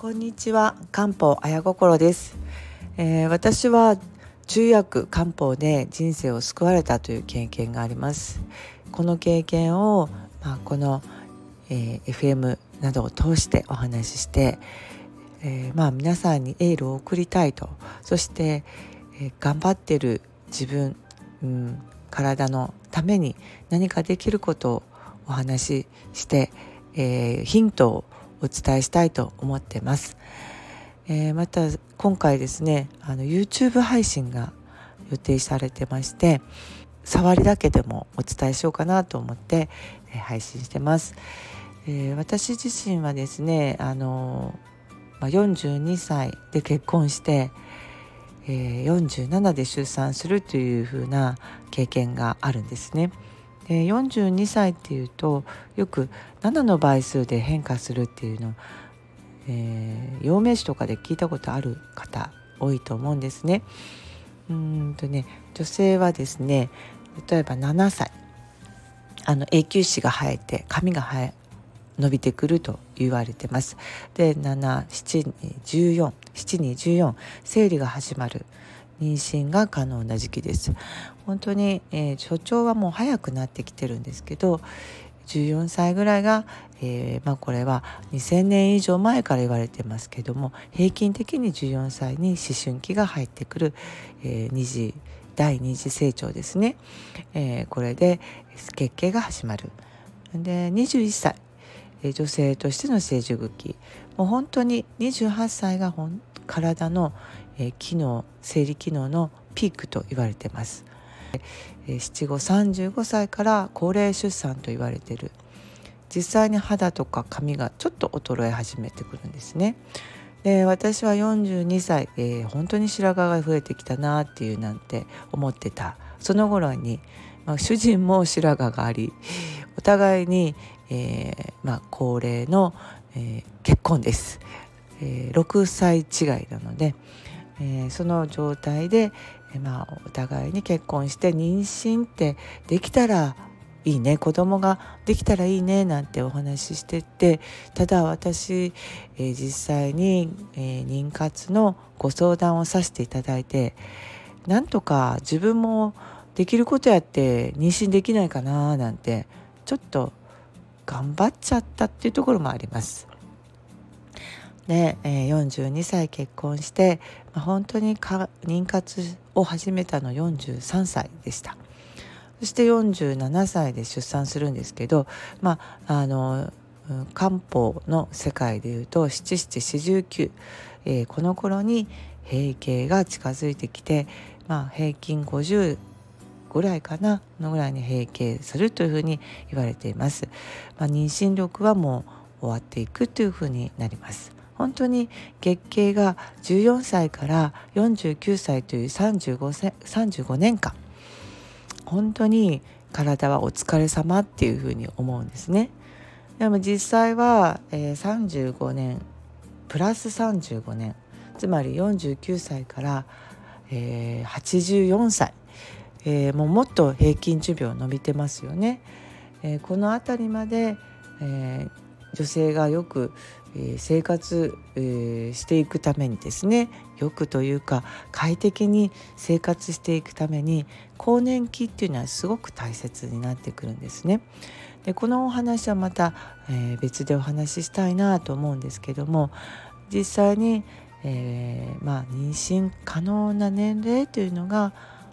こんにちは。漢方綾心です、えー、私は中薬漢方で人生を救われたという経験があります。この経験を、まあ、この、えー、FM などを通してお話しして、えー、まあ皆さんにエールを送りたいと。そして、えー、頑張ってる自分、うん、体のために何かできることをお話しして、えー、ヒントをお伝えしたいと思ってます。えー、また今回ですねあの YouTube 配信が予定されてまして触りだけでもお伝えしようかなと思って、え、配信してます。えー、私自身はですねあの、まあ、42歳で結婚して、えー、47で出産するというふうな経験があるんですね。で42歳っていうとよく7の倍数で変化するっていうの、えー、陽明詞とかで聞いたことある方多いと思うんですね。うんとね女性はですね例えば7歳あの永久歯が生えて髪が生え伸びてくると言われてます。で7714に14生理が始まる妊娠が可能な時期です。本当に、えー、所長はもう早くなってきてるんですけど14歳ぐらいが、えー、まあ、これは2000年以上前から言われてますけども平均的に14歳に思春期が入ってくる、えー、二次第二次成長ですね、えー、これで月経が始まる。で21歳女性としての成熟期。もう本当に28歳が体の、え機能生理機能のピークと言われてます。七五35歳から高齢出産と言われてる実際に肌とか髪がちょっと衰え始めてくるんですね。で私は42歳、えー、本当に白髪が増えてきたなっていうなんて思ってたその頃に、まあ、主人も白髪がありお互いに、えーまあ、高齢の、えー、結婚です、えー、6歳違いなので、えー、その状態で、えー、まあ、お互いに結婚して妊娠ってできたらいいね子供ができたらいいねなんてお話ししててただ私、えー、実際に、え、妊活のご相談をさせていただいてなんとか自分もできることやって妊娠できないかななんてちょっと頑張っちゃったっていうところもあります。で、えー、42歳結婚して、まあ、本当にか妊活を始めたの43歳でした。そして47歳で出産するんですけど、まあ、あの漢方の世界でいうと七七四十九、えー、この頃に閉経が近づいてきて、まあ、平均50ぐらいかなのぐらいに閉経するというふうに言われています。まあ、妊娠力はもう終わっていくというふうになります。本当に月経が14歳から49歳という 35, 35年間本当に体はお疲れ様っていうふうに思うんですね。でも実際は、えー、35年プラス35年つまり49歳から、えー、84歳、えー、もうもっと平均寿命伸びてますよね。えー、この辺りまで、えー、女性がよく、えー、生活、えー、していくためにですねよくというか快適に生活していくために更年期っていうのはすごく大切になってくるんですね。でこのお話はまた、えー、別でお話ししたいなと思うんですけども実際に、えー、まあ、妊娠可能な年齢というのが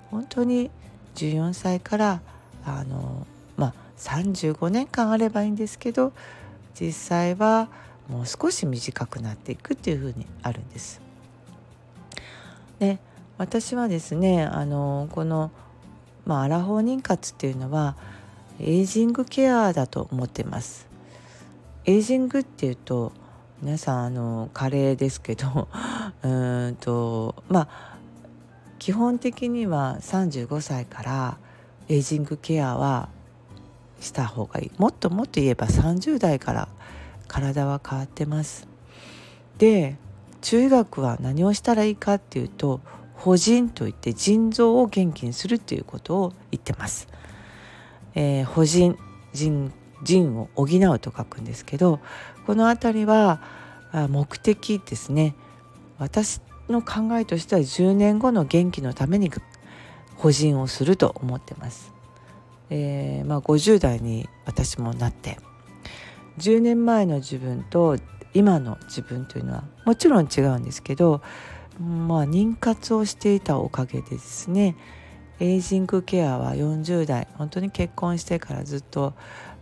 本当に14歳からあの、まあ、35年間あればいいんですけど実際はもう少し短くなっていくっていうふうにあるんです。で私はですねあのこの、まあ、アラフォー妊活っていうのはエイジングケアだと思ってます。エイジングっていうと皆さんあの加齢ですけど うんとまあ基本的には35歳からエイジングケアはした方がいい。もっともっと言えば30代から体は変わってます。で中医学は何をしたらいいかっていうと補腎といって腎臓を元気にするっていうことを言ってます、えー、補腎腎腎を補うと書くんですけどこの辺りは目的ですね。私の考えとしては10年後の元気のために補人をすると思ってます。えー、まあ、50代に私もなって10年前の自分と今の自分というのはもちろん違うんですけど、まあ、妊活をしていたおかげでですねエイジングケアは40代本当に結婚してからずっと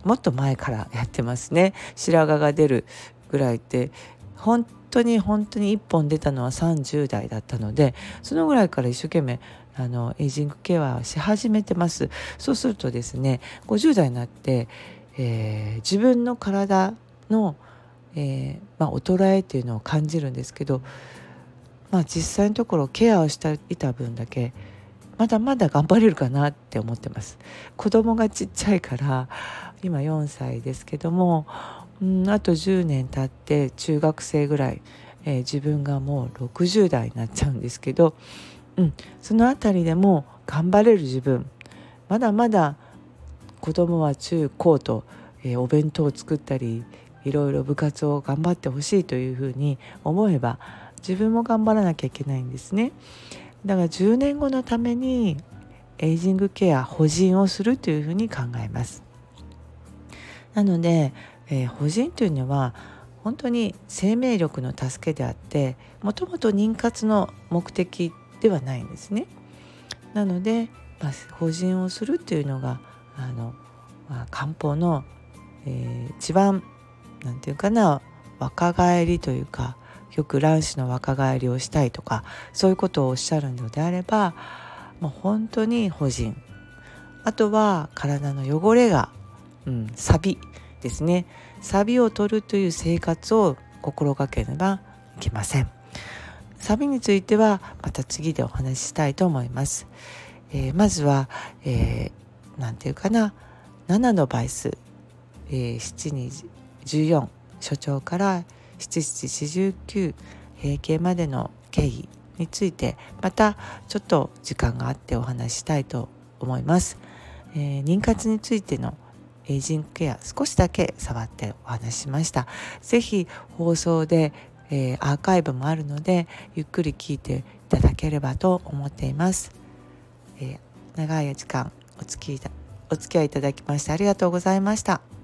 もっと前からやってますね。白髪が出るぐらいって本当に本当に1本出たのは30代だったのでそのぐらいから一生懸命あのエイジングケアをし始めてます。そうするとですね50代になって、えー、自分の体の、えー、まあ、衰えっていうのを感じるんですけど、まあ、実際のところケアをしていた分だけまだまだ頑張れるかなって思ってます。子供がちっちゃいから今4歳ですけどもうんあと10年経って中学生ぐらい、えー、自分がもう60代になっちゃうんですけど、うん、その辺りでも頑張れる自分まだまだ子供は中高と、えー、お弁当を作ったりいろいろ部活を頑張ってほしいというふうに思えば自分も頑張らなきゃいけないんですね。だから10年後のためにエイジングケア補人をするというふうに考えます。なのでえー、婦人というのは本当に生命力の助けであってもともと妊活の目的ではないんですね。なので、まあ、婦人をするというのがあの、まあ、漢方の、えー、一番何て言うかな若返りというかよく卵子の若返りをしたいとかそういうことをおっしゃるのであればもう本当に婦人あとは体の汚れが、うん、サビですね。サビを取るという生活を心がければいけません。サビについてはまた次でお話ししたいと思います、えー、まずは何、えー、て言うかな。7の倍数、えー、7に14所長から7749平均までの経緯についてまたちょっと時間があってお話ししたいと思います、えー、妊活についてのエイジングケア少しだけ触ってお話しました是非放送で、えー、アーカイブもあるのでゆっくり聞いていただければと思っています、えー、長い時間お付きお付き合いいただきましてありがとうございました。